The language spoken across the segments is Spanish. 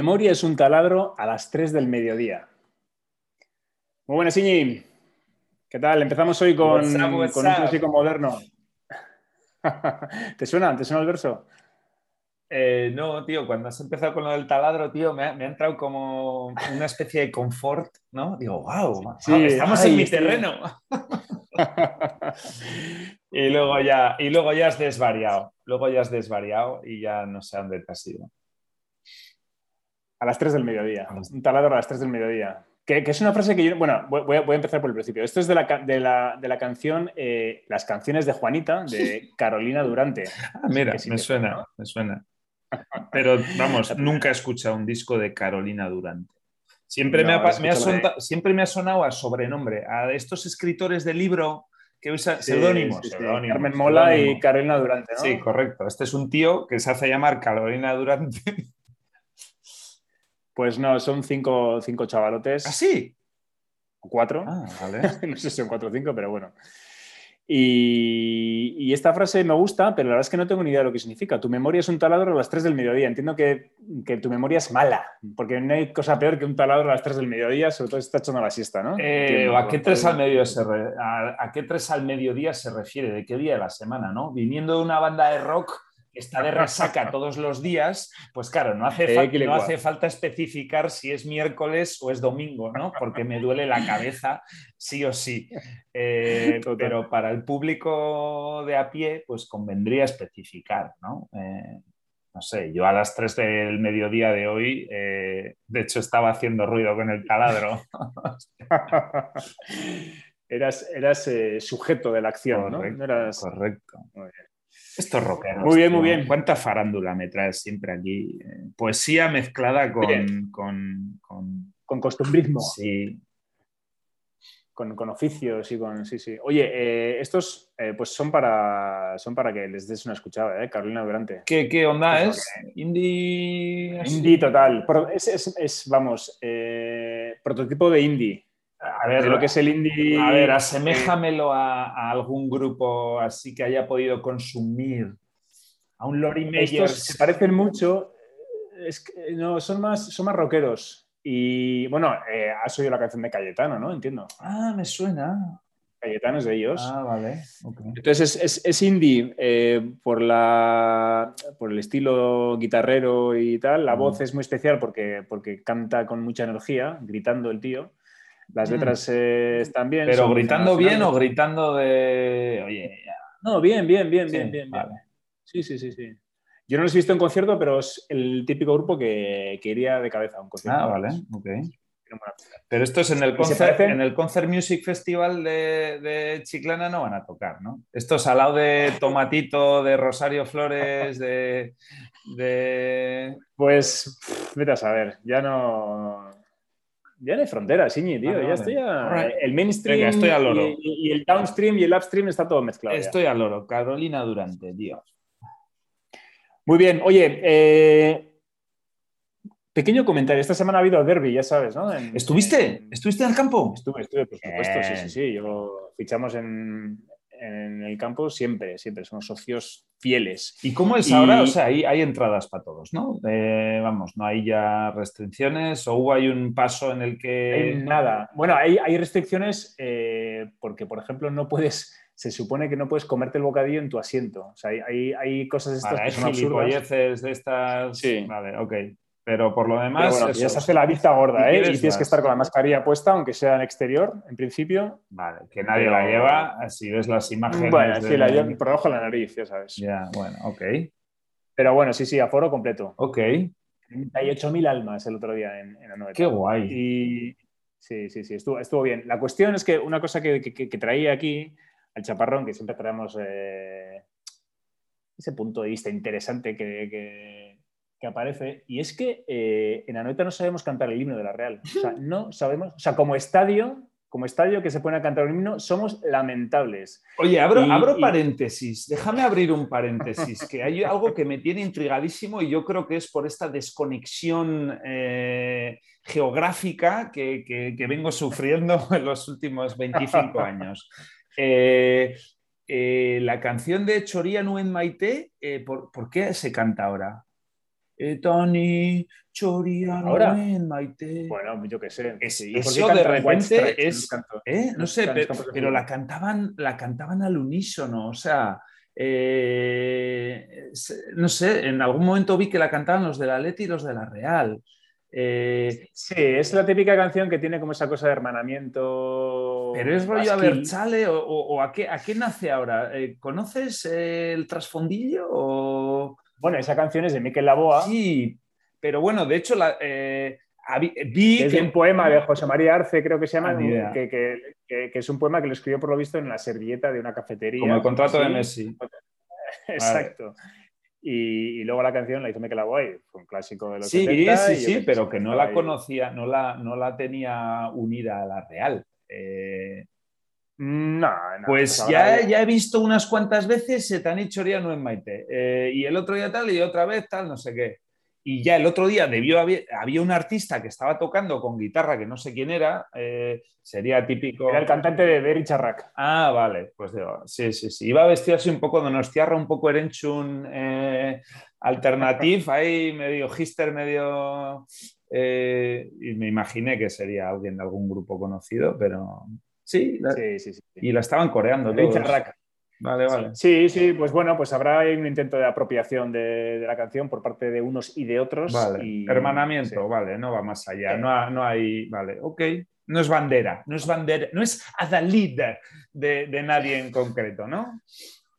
Memoria es un taladro a las 3 del mediodía. Muy buenas, Iñi. ¿Qué tal? Empezamos hoy con, What's up, what's con un clásico moderno. ¿Te suena? ¿Te suena el verso? Eh, no, tío, cuando has empezado con lo del taladro, tío, me ha, me ha entrado como una especie de confort, ¿no? Digo, wow, Sí, estamos ay, en mi sí. terreno. y, luego ya, y luego ya has desvariado. Luego ya has desvariado y ya no sé dónde te has ido. A las 3 del mediodía. Un taladro a las 3 del mediodía. Que, que es una frase que yo. Bueno, voy, a, voy a empezar por el principio. Esto es de la, de la, de la canción eh, Las canciones de Juanita, de Carolina Durante. Ah, mira, sí me te suena, me suena. Pero vamos, nunca he escuchado un disco de Carolina Durante. Siempre, me, ha, me sonta- siempre me ha sonado a sobrenombre, a estos escritores de libro que usan Sí, seudónimos. sí, sí. seudónimos, Carmen Mola y Carolina Durante, ¿no? Sí, correcto. Este es un tío que se hace llamar Carolina Durante. Pues no, son cinco, cinco chavalotes. ¿Ah, sí? cuatro. Ah, vale. no sé si son cuatro o cinco, pero bueno. Y, y esta frase me gusta, pero la verdad es que no tengo ni idea de lo que significa. Tu memoria es un taladro a las 3 del mediodía. Entiendo que, que tu memoria es mala, porque no hay cosa peor que un taladro a las 3 del mediodía, sobre todo si está echando la siesta, ¿no? Eh. ¿a, qué tres al mediodía se re- a, a qué al mediodía se refiere? ¿De qué día de la semana? ¿no? Viniendo de una banda de rock está de resaca todos los días, pues claro, no hace, fa- no hace falta especificar si es miércoles o es domingo, ¿no? Porque me duele la cabeza sí o sí. Eh, pero para el público de a pie, pues convendría especificar, ¿no? Eh, no sé, yo a las 3 del mediodía de hoy, eh, de hecho, estaba haciendo ruido con el taladro. eras eras eh, sujeto de la acción, ¿no? Correcto, No eras- correcto. Muy bien. Estos rockeros. Muy bien, tío. muy bien. ¿Cuánta farándula me traes siempre aquí? Poesía mezclada con. Con, con- Con costumbrismo, sí. con, con oficios y con. Sí, sí. Oye, eh, estos eh, pues son para, son para que les des una escuchada, ¿eh? Carolina Durante. ¿Qué, qué onda Pues es? Indie. Indie total. Es, es- es, vamos, eh, prototipo de indie. A ver, De lo que es el indie. a ver, aseméjamelo a, a algún grupo así que haya podido consumir. A un Lori Estos Meyers. se parecen mucho. Es que, no, son más, son más rockeros. Y bueno, eh, has oído la canción de Cayetano, ¿no? Entiendo. Ah, me suena. Cayetano es de ellos. Ah, vale. Entonces es, es- es indie eh, por, la, por el estilo guitarrero y tal. La voz es muy especial porque, porque canta con mucha energía, gritando el tío. Las Mm. letras eh, están bien. Pero gritando bien o gritando de. Oye, ya. No, bien, bien, bien, Sí, bien, bien, bien. vale. Sí, sí, sí, sí. Yo no los he visto en concierto, pero es el típico grupo que, que iría de cabeza a un concierto. Ah, vale, ok. Pero estos en el ¿Y se concert, en el concert Music Festival de, de Chiclana no van a tocar, ¿no? Estos al lado de Tomatito, de Rosario Flores, de. de... Pues, pff, vete a saber, ya no. Ya no hay fronteras, Iñi, tío. Vale, ya vale. estoy a-. El mainstream Venga, estoy al loro. y, y el downstream y el upstream está todo mezclado. ya. Estoy al loro, Carolina Durante, tío. Muy bien. Oye, eh, pequeño comentario. Esta semana ha habido derby, ya sabes, ¿no? En- ¿Estuviste? en- ¿Estuviste en el campo? Estuve, estuve, por supuesto. Sí, sí, sí. Yo fichamos en, en el campo siempre, siempre. Somos socios fieles. ¿Y cómo es Y- ahora? O sea, hay, hay entradas para todos, ¿no? Eh, vamos, no hay ya restricciones o hubo hay un paso en el Hay que... nada. Bueno, hay, hay restricciones eh, porque, por ejemplo, no puedes. Se supone que no puedes comerte el bocadillo en tu asiento. O sea, hay, hay, cosas estas hay que son absurdas. de estas... Sí. Vale, ok. Pero por lo demás... bueno, eso. ya se hace la vista gorda, Si ¿eh? Y tienes que estar con la mascarilla puesta, aunque sea en exterior, en principio. Vale, que nadie Pero- la lleva, si ves las imágenes. Bueno, de- sí, la llevo por debajo de la nariz, ya sabes. Ya, bueno, ok. Pero bueno, sí, sí, aforo completo. Ok, 38.000 almas el otro día en, en Anoeta. qué guay. Y sí, sí, sí, estuvo, estuvo bien. La cuestión es que una cosa que, que- que traía aquí al chaparrón, que siempre traemos eh, ese punto de vista interesante que, que- que aparece, y es que eh, en Anoeta no sabemos cantar el himno de la Real. O sea, no sabemos, o sea, como estadio, como estadio que se pone a cantar un himno, somos lamentables. Oye, abro, Y- abro y- paréntesis, déjame abrir un paréntesis, que hay algo que me tiene intrigadísimo y yo creo que es por esta desconexión eh, geográfica que, que- que vengo sufriendo en los últimos 25 años. Eh, eh, la canción de Choría Nuen Maite, ¿por, por qué se canta ahora? Tony, Choria, Ahora. Maite. Bueno, yo qué sé. Es- ¿Y por qué eso de repente es-? ¿Eh? No sé, pero, la cantaban, la cantaban al unísono, o sea, eh, no sé, en algún momento vi que la cantaban los de la Leti y los de la Real. Eh, Sí, es la típica canción que tiene como esa cosa de hermanamiento. pero es rollo a basquil. Berchale o, o- o a, qué, a qué nace ahora? ¿Conoces el trasfondillo? O... Bueno, esa canción es de Miquel Laboa, Sí, pero bueno, de hecho la, eh, vi que es que- un poema de José María Arce, creo que se llama, Ah, que, que- que- es un poema que lo escribió por lo visto en la servilleta de una cafetería. como el contrato de Messi. Exacto. Y, y luego la canción la hizo Miquel Laboa y fue un clásico de los Sí, 70, sí, sí, pero que no la ahí. conocía, no la, no la tenía unida a la Real. Eh, No, no. pues ya, ya he visto unas cuantas veces Setani Choria no en Maite. Eh, y el otro día tal, y otra vez tal, no sé qué. Y ya el otro día debió haber, había un artista que estaba tocando con guitarra, que no sé quién era, eh, sería típico. Era el cantante de Berry Charrac. Ah, vale, pues digo, sí, sí, sí. Iba vestido así un poco donostiarra, un poco erenchun eh, alternativ, ahí medio hister, medio... eh, y me imaginé que sería alguien de algún grupo conocido, pero sí, la- Sí, sí, sí. y la estaban coreando todos. Vale, vale. Sí, sí, pues bueno, pues habrá ahí un intento de apropiación de, de la canción por parte de unos y de otros. Vale, y- hermanamiento, sí. vale, no va más allá, Sí. no, ha- no hay, vale, ok, no es bandera, no es bandera, no es adalid de, de nadie en concreto, ¿no?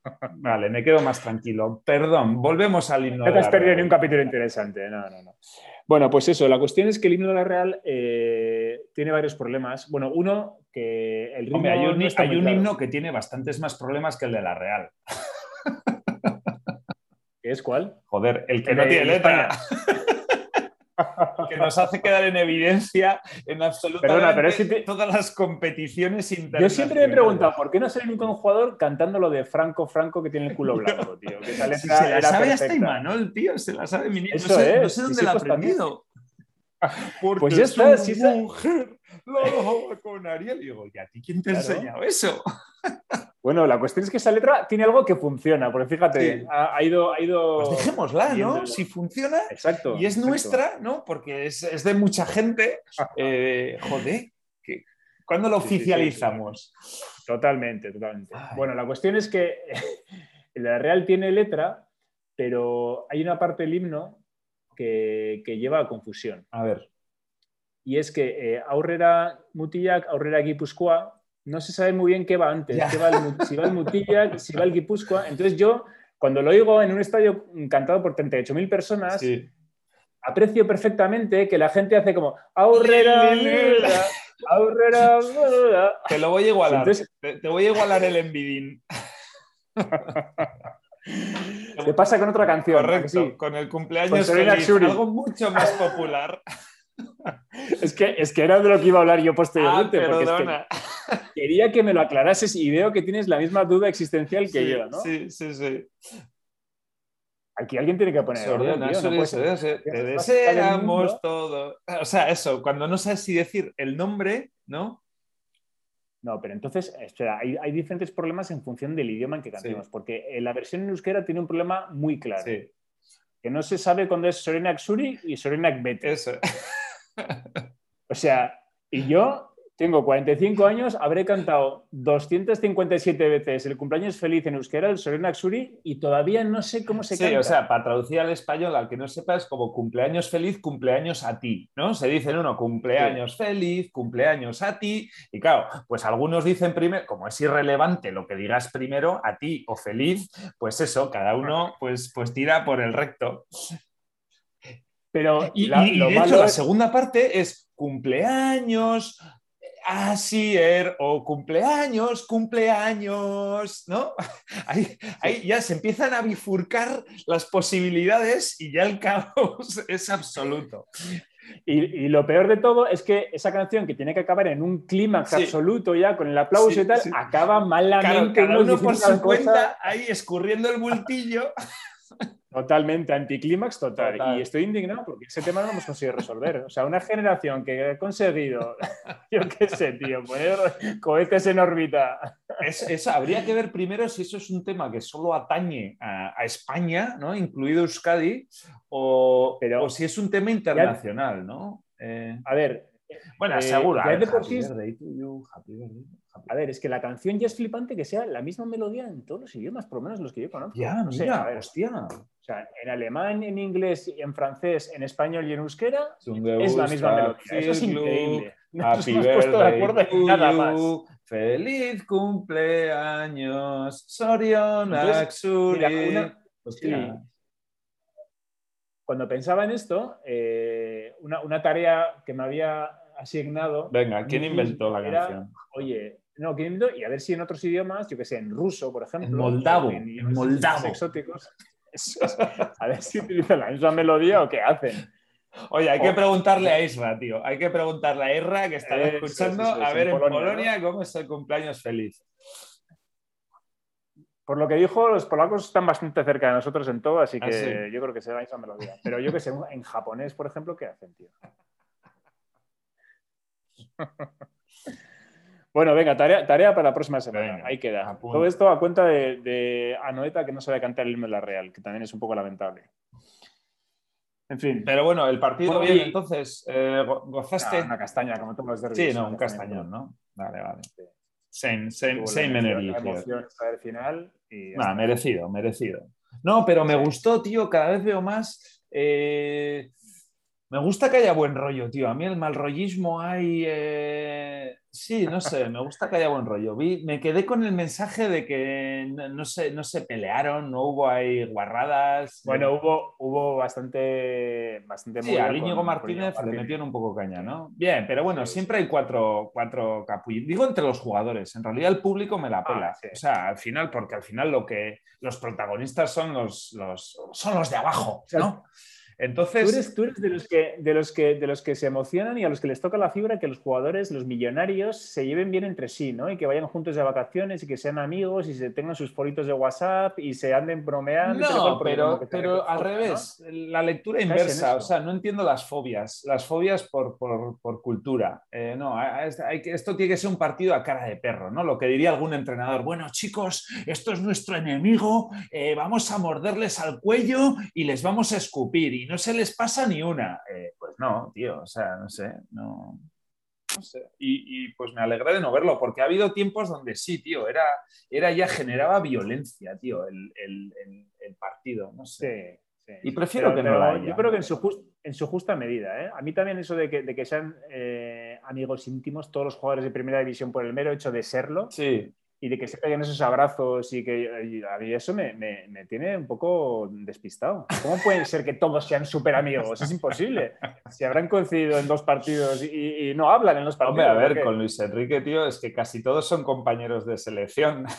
Vale, me quedo más tranquilo. Perdón, volvemos al himno. No te has perdido ni un capítulo interesante. No, no, no. Bueno, pues eso, la cuestión es que el himno de la Real eh, tiene varios problemas. Bueno, uno, que el ritmo Hombre, hay un, no hay un himno que tiene bastantes más problemas que el de la Real. ¿Que es cuál? Joder, el que El no tiene letra. Que nos hace quedar en evidencia en absolutamente Perdona, pero te- todas las competiciones Yo internacionales. siempre me he preguntado, ¿por qué no sale nunca un jugador cantando lo de Franco Franco que tiene el culo blanco, tío? Que Si se la sabe hasta. Imanol, tío, se la sabe mi niño. No, sé, no dónde la ha aprendido. Porque Pues ya está, sí sa- mujer dejaba con Ariel. Y digo, ¿y a ti quién te ha enseñado eso? Bueno, la cuestión es que esa letra tiene algo que funciona, porque fíjate, Sí. ha, ha ido, ha ido. Pues dejémosla, ¿no? Si funciona Exacto. y es exacto. nuestra, ¿no? Porque es, es de mucha gente. eh, joder, que- ¿cuándo lo Sí, sí, sí, oficializamos? Totalmente, totalmente. Ay. Bueno, la cuestión es que la Real tiene letra, pero hay una parte del himno que, que lleva a confusión. A ver. Y es que eh, aurrera mutillak, aurrera guipúzcoa, no se sabe muy bien qué va antes, qué va el si va el mutillak, si va el guipúzcoa. Entonces yo, cuando lo oigo en un estadio cantado por 38.000 personas, Sí. aprecio perfectamente que la gente hace como aurrera, aurrera. Te lo voy a igualar. Entonces- te, te voy a igualar el envidín. ¿Qué pasa con otra canción? Correcto, Sí. con el cumpleaños Con feliz, algo mucho más popular. Es que, es que era de lo que iba a hablar yo ah, posteriormente, porque es que perdona. quería que me lo aclarases y veo que tienes la misma duda existencial que sí, yo, ¿no? Sí, sí, sí. Aquí alguien tiene que poner. orden, Soriana, tío, no Soriana, puede ser. Te deseamos todo. O sea, eso, cuando no sabes si decir el nombre, ¿no? No, pero entonces, espera, hay, hay diferentes problemas en función del idioma en que cantemos, porque eh, la versión en euskera tiene un problema muy claro, Sí, que no se sabe cuándo es Sorenak Suri y Sorenak Bete. eso. O sea, y yo tengo 45 años, habré cantado 257 veces el cumpleaños feliz en euskera, el Sorenak Suri, y todavía no sé cómo se Sí, canta. o sea, para traducir al español, al que no sepa, es como cumpleaños feliz, cumpleaños a ti, ¿no? Se dice en uno, cumpleaños feliz, cumpleaños a ti, y claro, pues algunos dicen primero, como es irrelevante lo que digas primero, a ti o feliz, pues eso, cada uno pues, pues tira por el recto. Pero Y, la- y- y lo de hecho, la segunda parte es cumpleaños, Asier, o cumpleaños, cumpleaños, ¿no? Ahí, ahí ya se empiezan a bifurcar las posibilidades y ya el caos es absoluto. Y, y lo peor de todo es que esa canción que tiene que acabar en un clímax Sí. absoluto ya con el aplauso Sí, y tal, sí. acaba Claro, malamente. cada unos uno por su cuenta, ahí escurriendo el bultillo. Totalmente, anticlímax total. Total. Y estoy indignado porque ese tema no lo hemos conseguido resolver. O sea, una generación que ha conseguido, yo qué sé, tío, poner cohetes en órbita. Es- es- habría que ver primero si eso es un tema que solo atañe a, a España, ¿no? incluido Euskadi, o, Pero- o si es un tema internacional, ¿no? Eh, A ver, bueno, Eh, seguro. ya a ver, de por happy sí a ver, es que la canción ya es flipante que sea la misma melodía en todos los idiomas, por lo menos los que yo conozco. Ya, No sé, mira, a ver, hostia. O sea, en alemán, en inglés, en francés, en español y en euskera es la misma melodía. Eso es increíble. No nos hemos puesto de acuerdo en nada más. Feliz cumpleaños, mira, una- Hostia. Cuando pensaba en esto, eh, una, una tarea que me había asignado. Venga, ¿quién inventó la era, canción? Oye, no. Y a ver si en otros idiomas, yo que sé, en ruso, por ejemplo. En moldavo, en idiomas moldavo. exóticos. A ver si utilizan la misma melodía o qué hacen. Oye, hay que Oh. preguntarle a Isra, tío. Hay que preguntarle a Isra, que está Eso, escuchando, eso, eso, a en ver en Polonia, Polonia, cómo es el cumpleaños feliz. Por lo que dijo, los polacos están bastante cerca de nosotros en todo, así Ah, que sí. yo creo que será la misma melodía. Pero yo que sé, en japonés, por ejemplo, ¿qué hacen, tío? Bueno, venga, tarea, tarea para la próxima semana. Venga, Ahí queda. apunta. Todo esto a cuenta de, de Anoeta que no sabe cantar el himno de la Real, que también es un poco lamentable. En fin, Pero bueno, el partido Bueno, bien, y- entonces, eh, go- ¿gozaste? Ah, una castaña, como todos los derbis. sí, no, un castañón, ¿no? Vale, vale. Sí. Same, same, same energy emoción esta del final y Nah, merecido, merecido. No, pero me Sí. gustó, tío, cada vez veo más. eh, me gusta que haya buen rollo, tío. A mí el mal rollismo hay. eh, Sí, no sé, me gusta que haya buen rollo. Vi, me quedé con el mensaje de que no, no se, no se pelearon, no hubo ahí guarradas. Bueno, hubo, hubo bastante, bastante Sí, Íñigo Martínez le metieron un poco caña, ¿no? Bien, pero bueno, Sí, siempre hay cuatro, cuatro capullos. Digo entre los jugadores, en realidad el público me la pela. Ah, sí. O sea, al final, porque al final lo que los protagonistas son los, los, son los de abajo, sea, Entonces, eres, tú eres de, los que, de, los que, de los que se emocionan y a los que les toca la fibra que los jugadores, los millonarios, se lleven bien entre sí, ¿no? Y que vayan juntos de vacaciones y que sean amigos y se tengan sus foritos de WhatsApp y se anden bromeando. no, pero, pero al reconforta, ¿no? revés, la lectura inversa, o sea, no entiendo las fobias, las fobias por, por- por cultura. Eh, no, hay- esto tiene que ser un partido a cara de perro, ¿no? Lo que diría algún entrenador, bueno, chicos, esto es nuestro enemigo, eh, vamos a morderles al cuello y les vamos a escupir y no se les pasa ni una. Eh, pues no, tío, o sea, no sé, no... no sé. Y, y, pues me alegré de no verlo, porque ha habido tiempos donde sí, tío, era, era ya generaba violencia, tío, el, el- el- el partido, no sé. Sí, sí. Y prefiero Pero- que no la haya. Yo creo que en su, en su justa medida. ¿eh? A mí también eso de que, de que sean eh, amigos íntimos todos los jugadores de primera división por el mero hecho de serlo Sí, y de que se peguen esos abrazos y que a mí eso me, me- me tiene un poco despistado. ¿Cómo puede ser que todos sean súper amigos? Es imposible. Si habrán coincidido en dos partidos y, y no hablan en los partidos. Hombre, a ver, con Luis Enrique, tío, es que casi todos son compañeros de selección.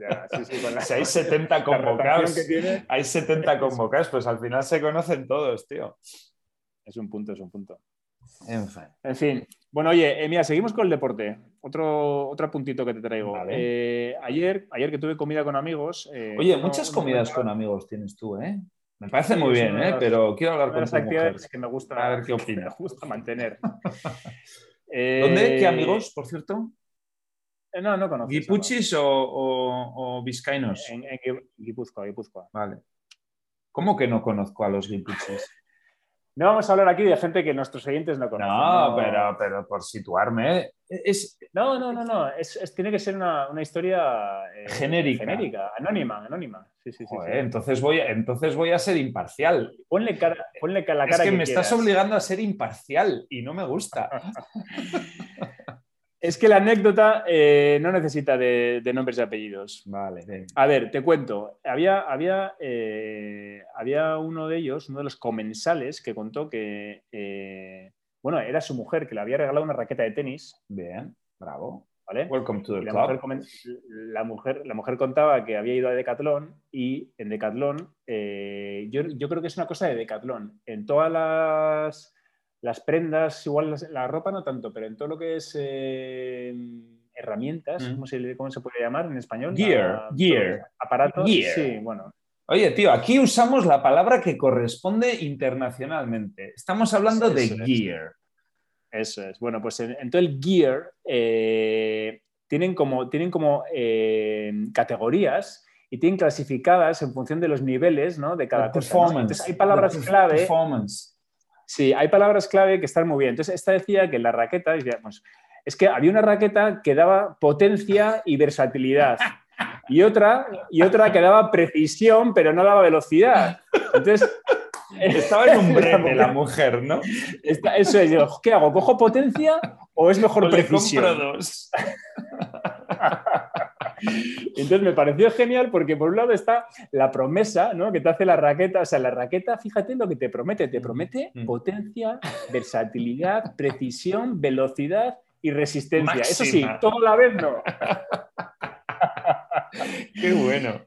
Ya, sí, sí, con la- Si hay 70 la convocados, tiene, hay 70 convocados, pues al final se conocen todos, tío. es un punto, es un punto. En fin. En fin. Bueno, oye, eh, mira, seguimos con el deporte. Otro, otro puntito que te traigo. Vale. Eh, ayer, ayer que tuve comida con amigos. eh, Oye, uno- muchas comidas comentaba- con amigos tienes tú, ¿eh? Me parece Sí, muy bien, ¿eh? las- Pero quiero hablar con las tu mujer. actividades que me gusta, A ver qué me opina. gusta mantener. ¿Dónde? Eh, ¿Qué amigos, por cierto? eh, No, no conozco. ¿Guipuchis o, o- o vizcaínos? En, en Gui- Guipúzcoa, Guipúzcoa. Vale. ¿Cómo que no conozco a los guipuchis? No vamos a hablar aquí de gente que nuestros oyentes no conocen. No, pero, pero por situarme. Es, No, no, no, no. Es, es- tiene que ser una, una historia eh, Genérica. genérica, anónima, anónima. Sí, sí, sí. Joder, sí. entonces, voy a, entonces voy a ser imparcial. Ponle, cara, ponle la Es cara que, que me estás obligando a ser imparcial y no me gusta. Es que la anécdota eh, no necesita de, de nombres y apellidos. Vale, venga. A ver, te cuento. Había, había, eh, había uno de ellos, uno de los comensales, que contó que, eh, bueno, era su mujer que le había regalado una raqueta de tenis, Bien, bravo. ¿vale? Welcome to the la, club. la, mujer, la mujer contaba que había ido a Decathlon y en Decathlon, yo, yo creo que es una cosa de Decathlon. En todas las, las prendas, igual las- la ropa no tanto, pero en todo lo que es eh, herramientas, Mm. ¿cómo, se, cómo se puede llamar en español? Gear, Ah, gear. Aparatos. Gear. Sí, bueno. Oye, tío, aquí usamos la palabra que corresponde internacionalmente. Estamos hablando de gear. Eso es. Bueno, pues en, todo el gear eh, tienen como, tienen como eh, categorías y tienen clasificadas en función de los niveles ¿no? de cada cosa. Entonces hay palabras clave. Performance. Sí, hay palabras clave que están muy bien. Entonces, esta decía que la raqueta, digamos, es que había una raqueta que daba potencia y versatilidad. Y otra, y otra que daba precisión, pero no daba velocidad. Entonces, estaba en un brete la mujer, ¿no? eso es, yo, ¿qué hago? ¿Cojo potencia o es mejor precisión? Le compro dos. Entonces me pareció genial porque por un lado está la promesa ¿no? que te hace la raqueta. O sea, la raqueta, fíjate lo que te promete. Te promete mm. potencia, versatilidad, precisión, velocidad y resistencia. Eso sí, todo la vez no. Qué bueno.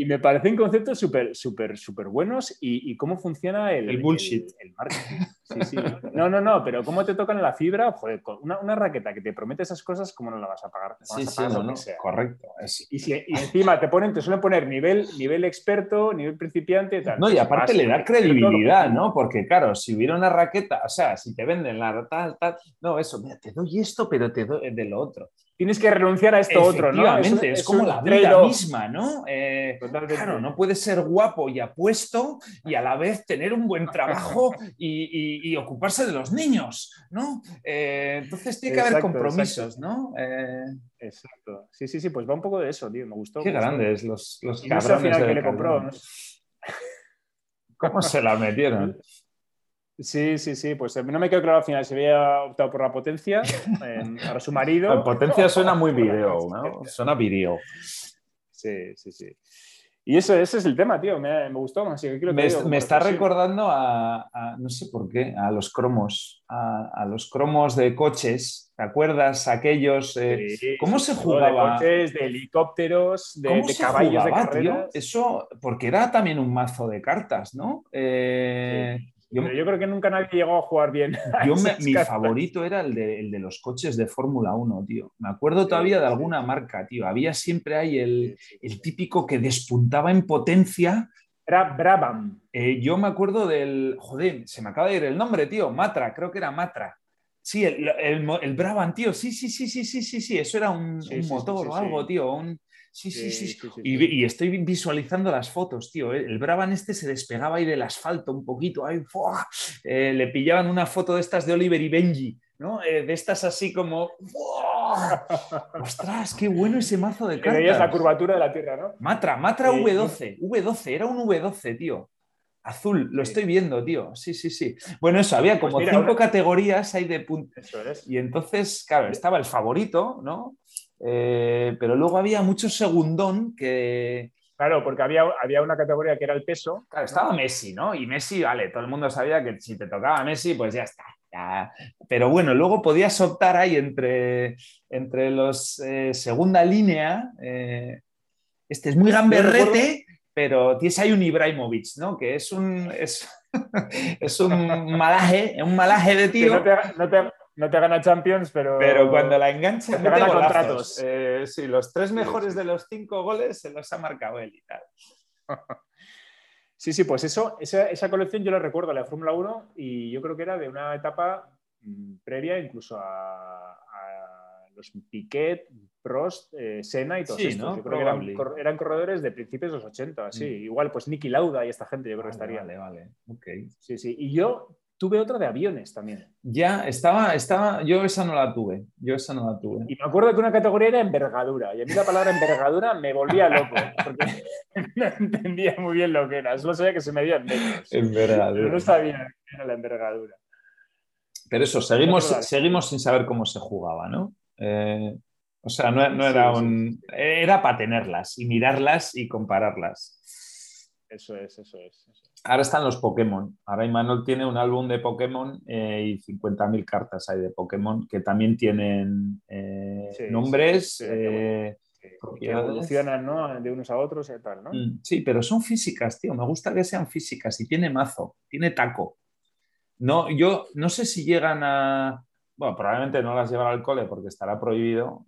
Y me parecen conceptos súper, súper, súper buenos y, cómo funciona el, el bullshit. El, marketing. Sí, sí. No, no, no, pero cómo te tocan la fibra, joder, una, una, raqueta que te promete esas cosas, ¿cómo no la vas a pagar? Sí, sí, no, no, correcto. Y, si, y, encima te ponen, te suelen poner nivel, nivel experto, nivel principiante, tal. No, y aparte le da credibilidad, ¿no? Porque claro, si hubiera una raqueta, o sea, si te venden la tal, tal, no, eso, mira, te doy esto, pero te doy de lo otro tienes que renunciar a esto otro, ¿no? Es, es, como la vida misma, ¿no? Eh, claro, no puedes ser guapo y apuesto y a la vez tener un buen trabajo y, ocuparse de los niños, ¿no? Eh, entonces tiene que haber compromisos, ¿no? Eh, exacto. Sí, sí, sí, pues va un poco de eso, tío, me gustó. Qué grandes los, los cabrones. que le compró. ¿Cómo se la metieron? Sí, sí, sí, pues no me quedó claro al final si había optado por la potencia para su marido. La potencia suena muy video, ¿no? Suena video. Sí, sí, sí. Y eso, ese es el tema, tío, me, gustó. Así que me, está recordando a, no sé por qué, a los cromos, a, los cromos de coches. ¿Te acuerdas? Aquellos. Eh, ¿Cómo se jugaba? De coches, de helicópteros, de, caballos de carreras. Eso, porque era también un mazo de cartas, ¿no? Eh, yo, creo que nunca nadie llegó a jugar bien. Yo mi favorito era el de, los coches de Fórmula 1, tío. Me acuerdo todavía de alguna marca, tío. Había siempre ahí el, típico que despuntaba en potencia. Era Brabham. Eh, yo me acuerdo del. Joder, se me acaba de ir el nombre, tío. Matra, creo que era Matra. Sí, el, el, Brabham, tío. Sí, sí, sí, sí, sí, sí, sí. Eso era un, motor o algo, tío. Un, Sí, sí, sí. y, estoy visualizando las fotos, tío. ¿eh? El Brabham este se despegaba ahí del asfalto un poquito. Ahí, eh, le pillaban una foto de estas de Oliver y Benji, ¿no? Eh, de estas así como. ¡Ostras, qué bueno ese mazo de cartas! Veías la curvatura de la Tierra, ¿no? Matra, Matra V12. V12, era un V12, tío. Azul, lo estoy viendo, tío. Sí, sí, sí. Bueno, eso, había pues como cinco categorías ahí de puntos. Y entonces, claro, estaba el favorito, ¿no? Eh, pero luego había mucho segundón que... Claro, porque había, había una categoría que era el peso. Claro, estaba Messi, ¿no? Y Messi, vale, todo el mundo sabía que si te tocaba Messi, pues ya está. Pero bueno, luego podías optar ahí entre, entre los eh, segunda línea. Eh, este es muy gamberrete, pero tienes ahí un Ibrahimovic, ¿no? Que es un, es, es un malaje, un malaje de tío. no te, no te gana Champions, pero. Pero cuando la engancha, te gana contratos. Eh, sí, los tres mejores de los cinco goles se los ha marcado él y tal. Sí, sí, pues eso, esa, colección yo la recuerdo, la Fórmula 1, y yo creo que era de una etapa mm, previa incluso a, los Piquet, Prost, eh, Senna y todos sí, ¿no? Yo creo que eran, corredores de principios de los 80, sí. Mm. Igual, pues Nicky Lauda y esta gente, yo creo que estaría. Vale, vale, ok. Sí, sí. Y yo tuve otra de aviones también. Ya, estaba, estaba, yo esa no la tuve, yo esa no la tuve. Y me acuerdo que una categoría era envergadura, y a mí la palabra envergadura me volvía loco, porque no entendía muy bien lo que era, solo sabía que se medían metros. Envergadura. Pero no sabía qué era la envergadura. Pero eso, seguimos, seguimos sin saber cómo se jugaba, ¿no? Eh, o sea, no, era un... Era para tenerlas y mirarlas y compararlas. Eso es, eso es. Ahora están los Pokémon. Ahora Imanol tiene un álbum de Pokémon eh, y 50.000 cartas hay de Pokémon que también tienen eh, nombres. Sí, eh, que evolucionan ¿no? de unos a otros y tal, ¿no? Mm, sí, pero son físicas, tío. Me gusta que sean físicas y tiene mazo, tiene taco. No, yo no sé si llegan a. Bueno, probablemente no las llevan al cole porque estará prohibido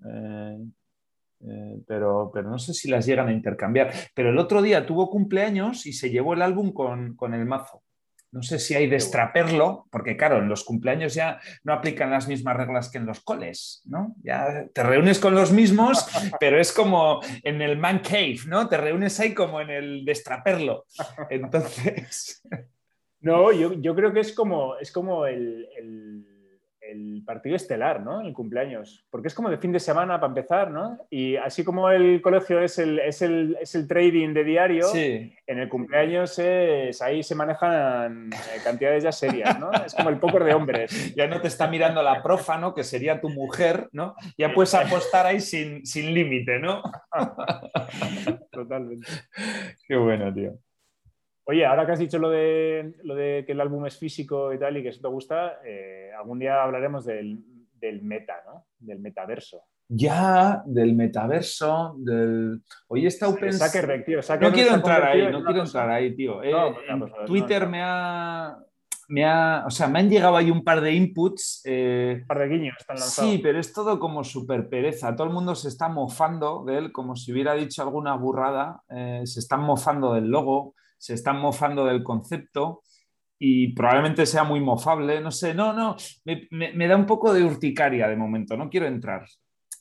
eh, pero, pero no sé si las llegan a intercambiar. Pero el otro día tuvo cumpleaños y se llevó el álbum con, con el mazo. No sé si hay de extraperlo, porque claro, en los cumpleaños ya no aplican las mismas reglas que en los coles, ¿no? Ya te reúnes con los mismos, pero es como en el man cave, ¿no? Te reúnes ahí como en el de extraperlo. Entonces... No, yo, yo creo que es como, es como el el partido estelar, ¿no? El cumpleaños. Porque es como de fin de semana para empezar, ¿no? Y así como el colegio es el, es el, es el trading de diario, en el cumpleaños es, ahí se manejan eh, cantidades ya serias, ¿no? Es como el póker de hombres. Ya no te está mirando la profa, ¿no? Que sería tu mujer, ¿no? Ya puedes apostar ahí sin, sin límite, ¿no? Totalmente. Qué bueno, tío. Oye, ahora que has dicho lo de, lo de que el álbum es físico y tal y que eso te gusta, eh, algún día hablaremos del, meta, ¿no? Del metaverso. Ya, del metaverso, del... Hoy está Open... Zuckerberg, tío. no quiero entrar ahí, no quiero entrar ahí, tío. Eh, Twitter me ha... Me ha, o sea, me han llegado ahí un par de inputs. Eh, un par de guiños están lanzados. Sí, pero es todo como súper pereza. Todo el mundo se está mofando de él, como si hubiera dicho alguna burrada. se están mofando del logo se están mofando del concepto y probablemente sea muy mofable, no sé, no, no, me, da un poco de urticaria de momento, no quiero entrar.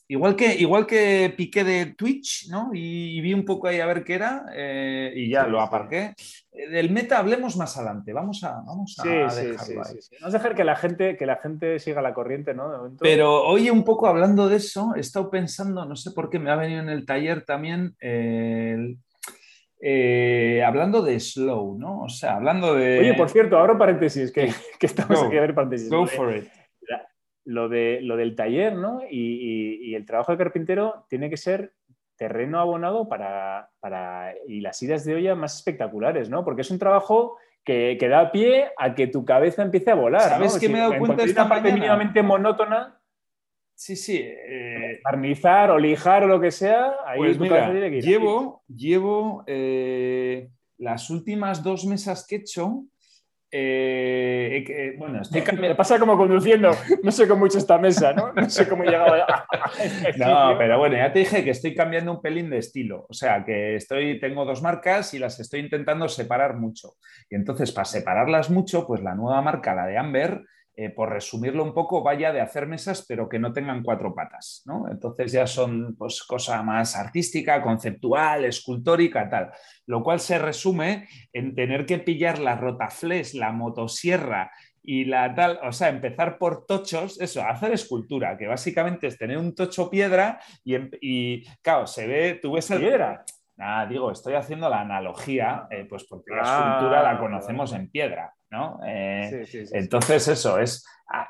Igual que, igual que piqué de Twitch, ¿no? Y, vi un poco ahí a ver qué era eh, y ya lo aparqué. Eh, del meta hablemos más adelante, vamos a, vamos a dejarlo ahí. Vamos a dejar que la gente, que la gente siga la corriente, ¿no? Pero oye, un poco hablando de eso, he estado pensando, no sé por qué me ha venido en el taller también el eh, hablando de slow, ¿no? O sea, hablando de. Oye, por cierto, ahora paréntesis, que, estamos aquí a ver paréntesis. Go for it. Lo, de, lo del taller, ¿no? Y, el trabajo de carpintero tiene que ser terreno abonado para, para, y las idas de olla más espectaculares, ¿no? Porque es un trabajo que, que da pie a que tu cabeza empiece a volar. ¿Sabes que me he dado cuenta esta parte mínimamente monótona Sí, sí. Eh, barnizar o lijar o lo que sea, ahí pues mira, llevo, llevo eh, las últimas dos mesas que he hecho. Eh, bueno, estoy Me pasa como conduciendo, no sé cómo he hecho esta mesa, ¿no? No sé cómo he llegado a... no, pero bueno, ya te dije que estoy cambiando un pelín de estilo. O sea, que estoy, tengo dos marcas y las estoy intentando separar mucho. Y entonces, para separarlas mucho, pues la nueva marca, la de Amber, eh, por resumirlo un poco, vaya de hacer mesas, pero que no tengan cuatro patas. ¿no? Entonces ya son pues, cosa más artística, conceptual, escultórica, tal. Lo cual se resume en tener que pillar la rotaflex, la motosierra y la tal, o sea, empezar por tochos, eso, hacer escultura, que básicamente es tener un tocho piedra y, y claro, se ve, tú ves el... Piedra. Nada, digo, estoy haciendo la analogía, eh, pues porque la escultura la ah, conocemos en piedra. ¿No? Eh, entonces, eso es,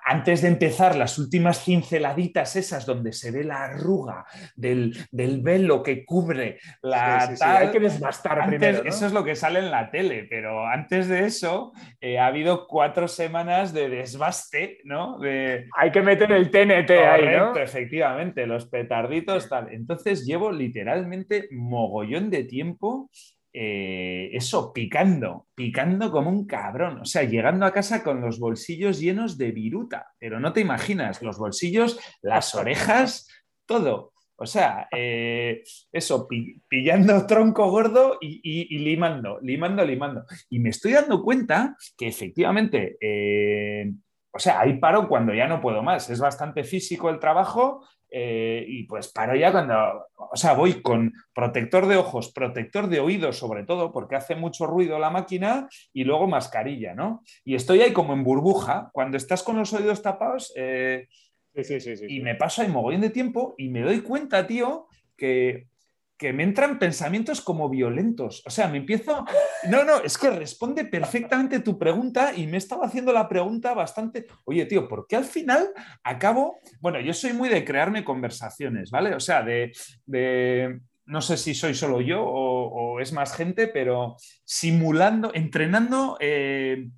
antes de empezar, las últimas cinceladitas esas donde se ve la arruga del, velo que cubre la Hay que desbastar primero. Eso es lo que sale en la tele, pero antes de eso eh, ha habido cuatro semanas de desbaste, ¿no? De... Hay que meter el TNT ahí, ¿no? Efectivamente, los petarditos, tal. Entonces llevo literalmente mogollón de tiempo eh, eso, picando, picando como un cabrón, o sea, llegando a casa con los bolsillos llenos de viruta, pero no te imaginas, los bolsillos, las orejas, todo. O sea, eh, eso, pillando tronco gordo y, limando, limando, limando. Y me estoy dando cuenta que efectivamente, eh, o sea, ahí paro cuando ya no puedo más. Es bastante físico el trabajo, eh, y pues paro ya cuando, o sea, voy con protector de ojos, protector de oídos sobre todo, porque hace mucho ruido la máquina, y luego mascarilla, ¿no? Y estoy ahí como en burbuja, cuando estás con los oídos tapados, eh, sí, sí, sí, y me paso ahí mogollón de tiempo y me doy cuenta, tío, que que me entran pensamientos como violentos. O sea, me empiezo... No, no, es que responde perfectamente tu pregunta y me estaba haciendo la pregunta bastante... Oye, tío, ¿por qué al final acabo... Bueno, yo soy muy de crearme conversaciones, ¿vale? O sea, de... No sé si soy solo yo o, es más gente, pero simulando, entrenando... Eh,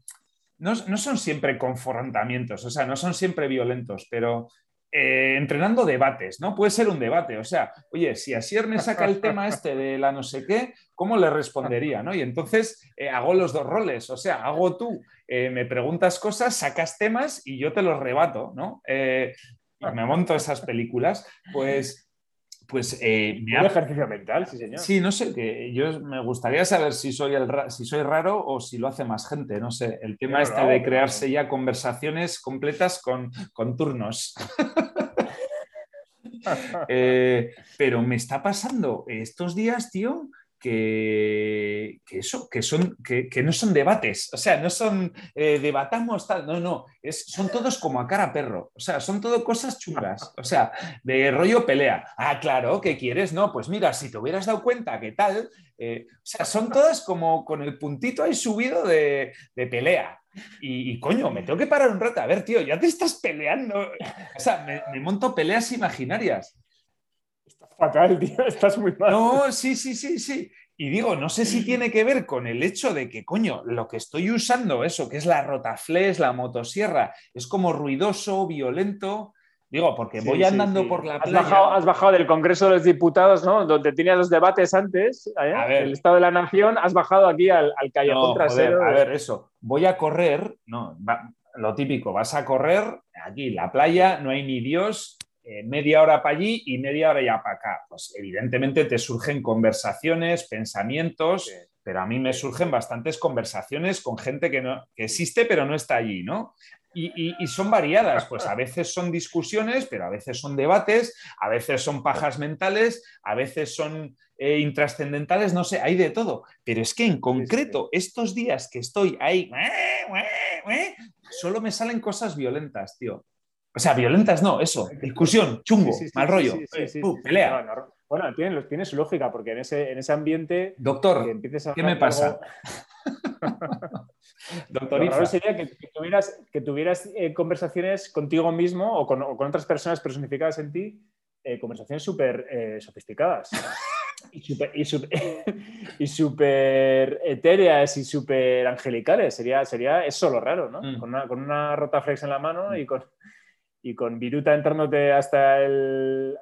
no, no, son siempre confrontamientos, o sea, no son siempre violentos, pero eh, entrenando debates, ¿no? Puede ser un debate, o sea, oye, si Asier me saca el tema este de la no sé qué, ¿cómo le respondería, no? Y entonces eh, hago los dos roles, o sea, hago tú, eh, me preguntas cosas, sacas temas y yo te los rebato, ¿no? me monto esas películas, pues pues eh, me Un ejercicio mental, sí, señor. Sí, no sé, que yo me gustaría saber si soy, el si soy raro o si lo hace más gente, no sé. El tema está de crearse ya conversaciones completas con, con turnos. Eh, pero me está pasando estos días, tío, que, eso, que, son, que, no son debates, o sea, no son eh, debatamos tal, no, no, es, son todos como a cara perro, o sea, son todo cosas chulas, o sea, de rollo pelea. Ah, claro, ¿qué quieres? No, pues mira, si te hubieras dado cuenta que tal, eh, o sea, son todas como con el puntito ahí subido de, pelea. Y, coño, me tengo que parar un rato. A ver, tío, ya te estás peleando. O sea, me monto peleas imaginarias fatal, tío, estás muy mal. No, sí, sí, sí, sí. Y digo, no sé si tiene que ver con el hecho de que, coño, lo que estoy usando, eso, que es la rotaflex, la motosierra, es como ruidoso, violento. Digo, porque voy andando por la has Bajado, has bajado del Congreso de los Diputados, ¿no? Donde tenías los debates antes, ¿eh? el Estado de la Nación, has bajado aquí al, al callejón trasero. a ver, eso. Voy a correr, no, lo típico, vas a correr aquí, la playa, no hay ni Dios, eh, media hora para allí y media hora ya para acá. Pues evidentemente te surgen conversaciones, pensamientos, pero a mí me surgen bastantes conversaciones con gente que, no, existe pero no está allí, ¿no? Y, son variadas, pues a veces son discusiones, pero a veces son debates, a veces son pajas mentales, a veces son eh, intrascendentales, no sé, hay de todo. Pero es que en concreto, estos días que estoy ahí, solo me salen cosas violentas, tío. O sea, violentas no, eso, discusión, chungo, mal rollo, pelea. bueno, tiene, tiene, su lógica, porque en ese, en ese ambiente. Doctor, ¿qué me pasa? Doctor, sería que, tuvieras, que tuvieras eh, conversaciones contigo mismo o con, otras personas personificadas en ti, eh, conversaciones súper eh, sofisticadas. y súper etéreas y súper angelicales. Sería, sería, es solo raro, ¿no? Mm. Con, una, con una rotaflex en la mano y con, y con Viruta entrándote hasta el...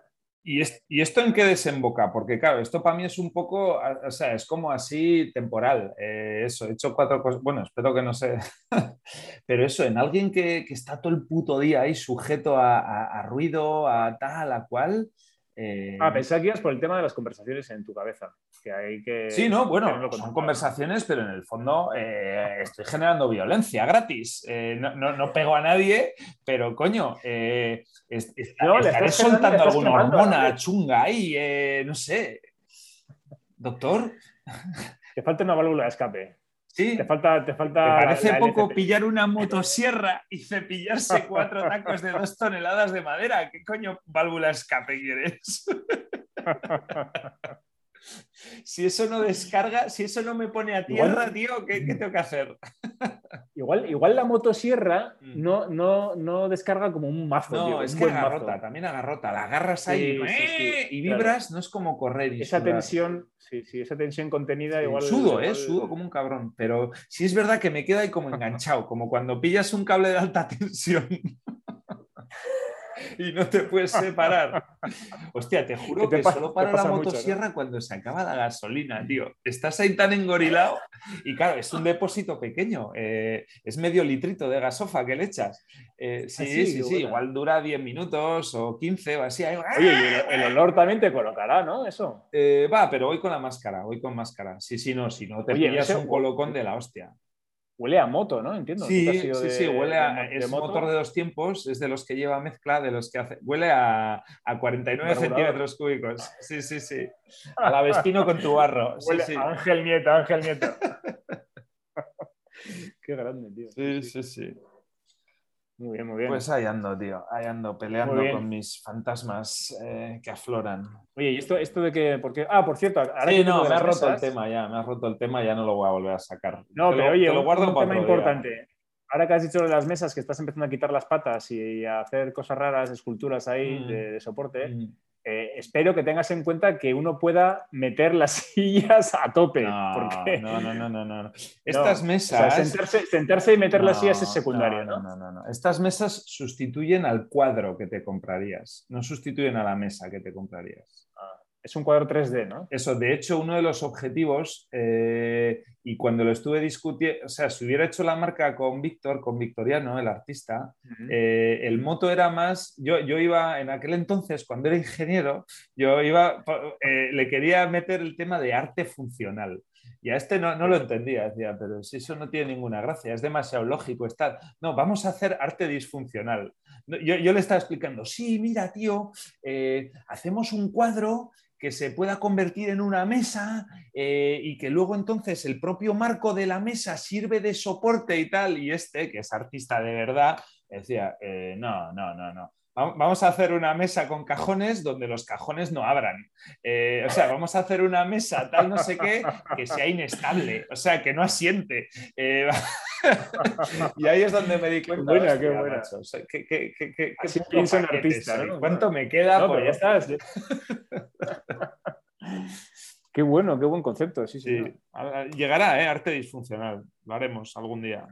¿Y, ¿Y, esto en qué desemboca? Porque claro, esto para mí es un poco, o sea, es como así temporal. Eh, eso, he hecho cuatro cosas, bueno, espero que no sé, pero eso, en alguien que, que, está todo el puto día ahí sujeto a, a ruido, a tal, a cual, eh... Ah, pensé que ibas por el tema de las conversaciones en tu cabeza. Que hay que. Sí, no, bueno, son conversaciones, pero en el fondo eh, estoy generando violencia gratis. Eh, no, pego a nadie, pero coño, eh, estaré soltando alguna hormona chunga ahí, no sé. Doctor. Te falta una válvula de escape. Sí. Te falta. Te falta parece poco pillar una motosierra y cepillarse cuatro tacos de dos toneladas de madera. ¿Qué coño válvula escape quieres? si eso no descarga, si eso no me pone a tierra, tío, ¿qué, tengo que hacer? igual, igual la motosierra mm. no, no, no descarga como un mazo. No, es que agarrota, también agarrota. La agarras ahí ¡eh! y vibras, no es como correr. Y esa tensión, sí, sí, esa tensión contenida igual. Sudo, ¿eh? Sudo como un cabrón. Pero sí es verdad que me queda ahí como enganchado, como cuando pillas un cable de alta tensión y no te puedes separar. Hostia, te juro que solo para la motosierra cuando se acaba la gasolina, tío. Estás ahí tan engorilado y claro, es un depósito pequeño. Eh, es medio litrito de gasofa que le echas. Eh, sí, sí, sí, igual dura 10 minutos o 15 o así. Oye, el, olor también te colocará, ¿no? Eso. Eh, va, pero voy con la máscara, voy con máscara. Sí, sí, no, si no te pillas un colocón de la hostia. Huele a moto, ¿no? Entiendo. Sí, sí, sí, huele a. es motor de dos tiempos, es de los que lleva mezcla, de los que hace. Huele a, a 49 centímetros cúbicos. Sí, sí, sí. A la vespino con tu barro. Huele sí, Ángel Nieto, Ángel Nieto. Qué grande, tío. Sí, sí, sí. Muy bien, muy bien. Pues ahí ando, tío. Ahí ando peleando con mis fantasmas eh, que afloran. Oye, ¿y esto, esto de que.? Porque... Ah, por cierto, ahora sí, no, me ha roto el tema ya. Me ha roto el tema, ya no lo voy a volver a sacar. No, pero oye, lo guardo un, tema importante. Ahora que has dicho de las mesas, que estás empezando a quitar las patas y a hacer cosas raras, esculturas ahí mm. de, soporte. Mm. Eh, espero que tengas en cuenta que uno pueda meter las sillas a tope. No, porque... no, no, no, no, no, Estas mesas. sentarse, y meter las sillas es secundario, ¿no? No, no, no. Estas mesas sustituyen al cuadro que te comprarías, no sustituyen a la mesa que te comprarías. Ah, es un cuadro 3D, ¿no? Eso, de hecho, uno de los objetivos, eh, Y cuando lo estuve discutiendo, o sea, si hubiera hecho la marca con Víctor, con Victoriano, el artista, eh, el moto era más, yo, yo iba en aquel entonces, cuando era ingeniero, yo iba, eh, le quería meter el tema de arte funcional. Y a este no, no, lo entendía, decía, pero si eso no tiene ninguna gracia, es demasiado lógico estar. No, vamos a hacer arte disfuncional. Yo, yo le estaba explicando, sí, mira, tío, eh, hacemos un cuadro que se pueda convertir en una mesa eh, y que luego entonces el propio marco de la mesa sirve de soporte y tal. Y este, que es artista de verdad, decía, eh, no, no, no, no. Vamos a hacer una mesa con cajones donde los cajones no abran. Eh, o sea, vamos a hacer una mesa tal no sé qué que sea inestable, o sea, que no asiente. Eh, y ahí es donde me di cuenta. Buena, qué buena. ¿qué, qué, qué, qué pienso en artista, ¿no? ¿Cuánto me queda? No, pues ya estás. qué bueno, qué buen concepto. Sí, sí. sí. Llegará, ¿eh? Arte disfuncional. Lo haremos algún día.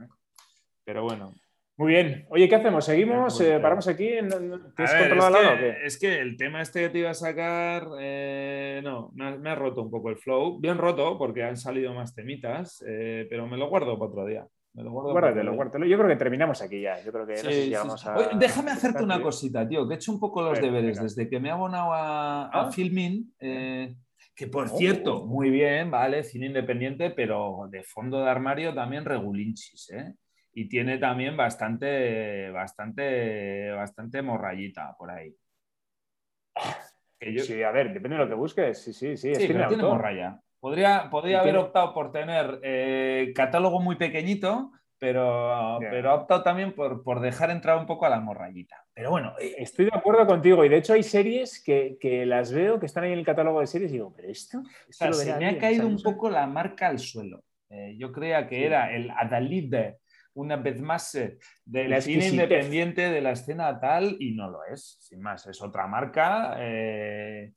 Pero bueno. Muy bien. Oye, ¿qué hacemos? ¿Seguimos? Eh, ¿Paramos aquí? ¿Tienes controlado es, lado, que, es que el tema este que te iba a sacar, eh, no, me ha, roto un poco el flow. Bien roto, porque han salido más temitas, eh, pero me lo guardo para otro día. Me lo guardo guárdatelo, guárdatelo. Yo creo que terminamos aquí ya. Yo creo que no sé si vamos a... Oye, déjame hacerte una cosita, tío, que he hecho un poco los deberes desde que me he abonado a, a ¿Ah? Filmin. que por oh. cierto, muy bien, ¿vale? Cine independiente, pero de fondo de armario también regulinchis, ¿eh? Y tiene también bastante, bastante, bastante morrayita por ahí. Sí, a ver, depende de lo que busques. Sí, sí, sí. sí tiene morralla. Podría, podría haber optado por tener eh, catálogo muy pequeñito, pero, pero ha optado también por, por, dejar entrar un poco a la morrayita. Pero bueno. Eh, Estoy de acuerdo contigo. Y de hecho hay series que, que, las veo que están ahí en el catálogo de series y digo, pero esto. se me ha caído un poco la marca al suelo. Eh, yo creía que era el Adalid una vez más eh, del cine independiente de la escena tal y no lo es, sin más, es otra marca. Eh,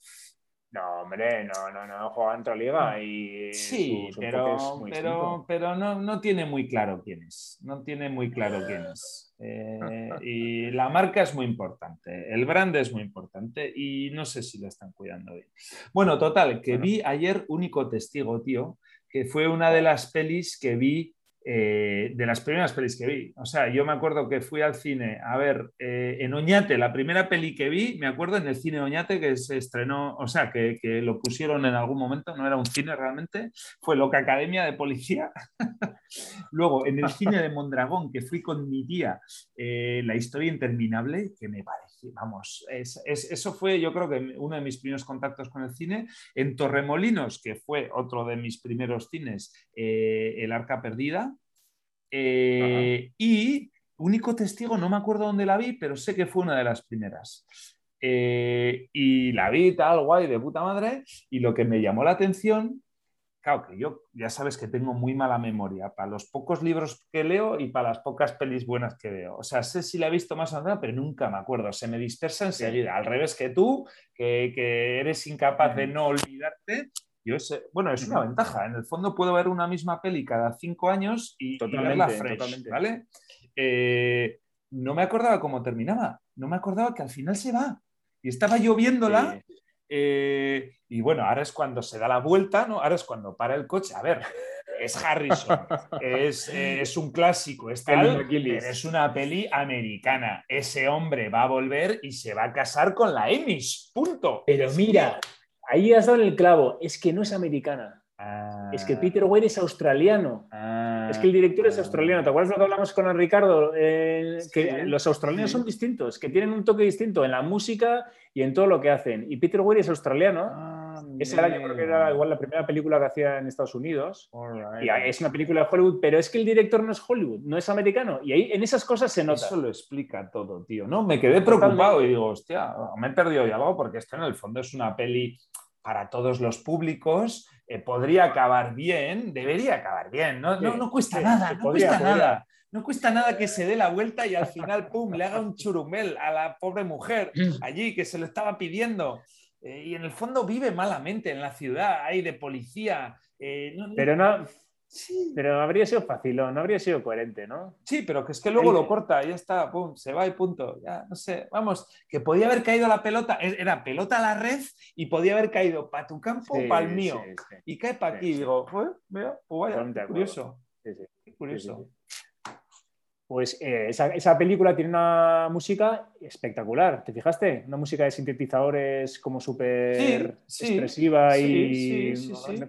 no, hombre, no, no, no, juega en liga y sí, pero, pero, pero no, no, tiene muy claro quién es, no tiene muy claro quién es. Eh, y la marca es muy importante, el brand es muy importante y no sé si lo están cuidando bien. Bueno, total, que vi ayer Único Testigo, tío, que fue una de las pelis que vi eh, de las primeras pelis que vi. O sea, yo me acuerdo que fui al cine a ver eh, en Oñate, la primera peli que vi, me acuerdo en el cine Oñate que se estrenó, o sea, que, lo pusieron en algún momento, no era un cine realmente, fue Loca Academia de Policía. Luego, en el cine de Mondragón, que fui con mi tía, eh, La historia interminable, que me parece, vamos, eso fue yo creo que uno de mis primeros contactos con el cine. En Torremolinos, que fue otro de mis primeros cines, El Arca Perdida eh, y único testigo, no me acuerdo dónde la vi, pero sé que fue una de las primeras. Eh, y la vi tal, guay, de puta madre. Y lo que me llamó la atención, claro, que yo ya sabes que tengo muy mala memoria para los pocos libros que leo y para las pocas pelis buenas que veo. O sea, sé si la he visto más o menos, pero nunca me acuerdo. Se me dispersa enseguida. Al revés que tú, que, que eres incapaz de no olvidarte, yo bueno, es una ventaja. En el fondo puedo ver una misma peli cada cinco años y, verla fresh, ¿vale? Eh, no me acordaba cómo terminaba. No me acordaba que al final se va. Y estaba lloviéndola. Eh, y bueno, ahora es cuando se da la vuelta, ¿no? Ahora es cuando para el coche. A ver, es Harrison, es, es un clásico, es, es una peli americana. Ese hombre va a volver y se va a casar con la Emish, punto. Pero mira, Ahí has dado en el clavo. Es que no es americana. Es que Peter Weir es australiano. Es que el director es australiano. ¿Te acuerdas lo que hablamos con el Ricardo? Eh, que los australianos son distintos, que tienen un toque distinto en la música y en todo lo que hacen. Y Peter Weir es australiano. Ah, Esa era, yo creo que era igual la primera película que hacía en Estados Unidos. Y es una película de Hollywood, pero es que el director no es Hollywood, no es americano. Y ahí en esas cosas se nota. Eso lo explica todo, tío. No, me quedé preocupado y digo, hostia, me he perdido ya algo porque esto en el fondo es una peli para todos los públicos, eh, podría acabar bien, debería acabar bien, no, no, cuesta nada, no cuesta nada. No cuesta nada que se dé la vuelta y al final, pum, le haga un churumel a la pobre mujer allí que se lo estaba pidiendo. Eh, y en el fondo vive malamente en la ciudad, hay de policía. Eh, Pero no, Pero habría sido fácil, no habría sido coherente, ¿no? Sí, pero que es que luego lo corta, ya está, pum, se va y punto. Ya, no sé, vamos, que podía haber caído la pelota, era pelota a la red y podía haber caído para tu campo o para el mío. y cae para aquí, digo, pues, vea, pues vaya, curioso. curioso. Pues eh, esa, película tiene una música espectacular, ¿te fijaste? Una música de sintetizadores como súper expresiva y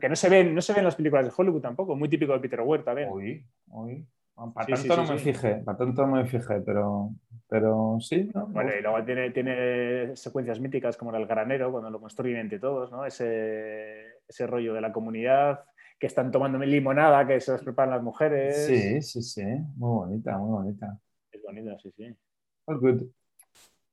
que no se, ven, no se ven en las películas de Hollywood tampoco, muy típico de Peter Weir también. Uy, uy. Para tanto no me fijé, para tanto no me fijé, pero, pero sí. Bueno, y luego tiene, tiene secuencias míticas como el granero, cuando lo construyen entre todos, ¿no? Ese, ese rollo de la comunidad que están tomando limonada, que se las preparan las mujeres. Sí, sí, sí. Muy bonita, muy bonita. Es bonita, sí, sí. All good.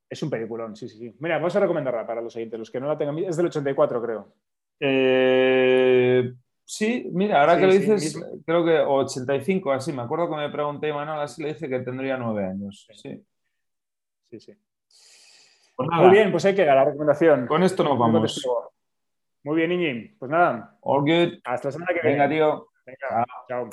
Es un peliculón, sí, sí, sí. Mira, vamos a recomendarla para los oyentes, los que no la tengan. Es del 84, creo. Eh, sí, mira, ahora que lo dices, creo que 85, así. Me acuerdo que me pregunté, Manuel, así le dije que tendría nueve años. Sí, sí. sí. Pues Muy bien, pues hay que dar la recomendación. Con esto nos vamos. Muy bien, Iñi. Pues nada. All good. Hasta la semana que viene. Venga, tío. Venga, chao.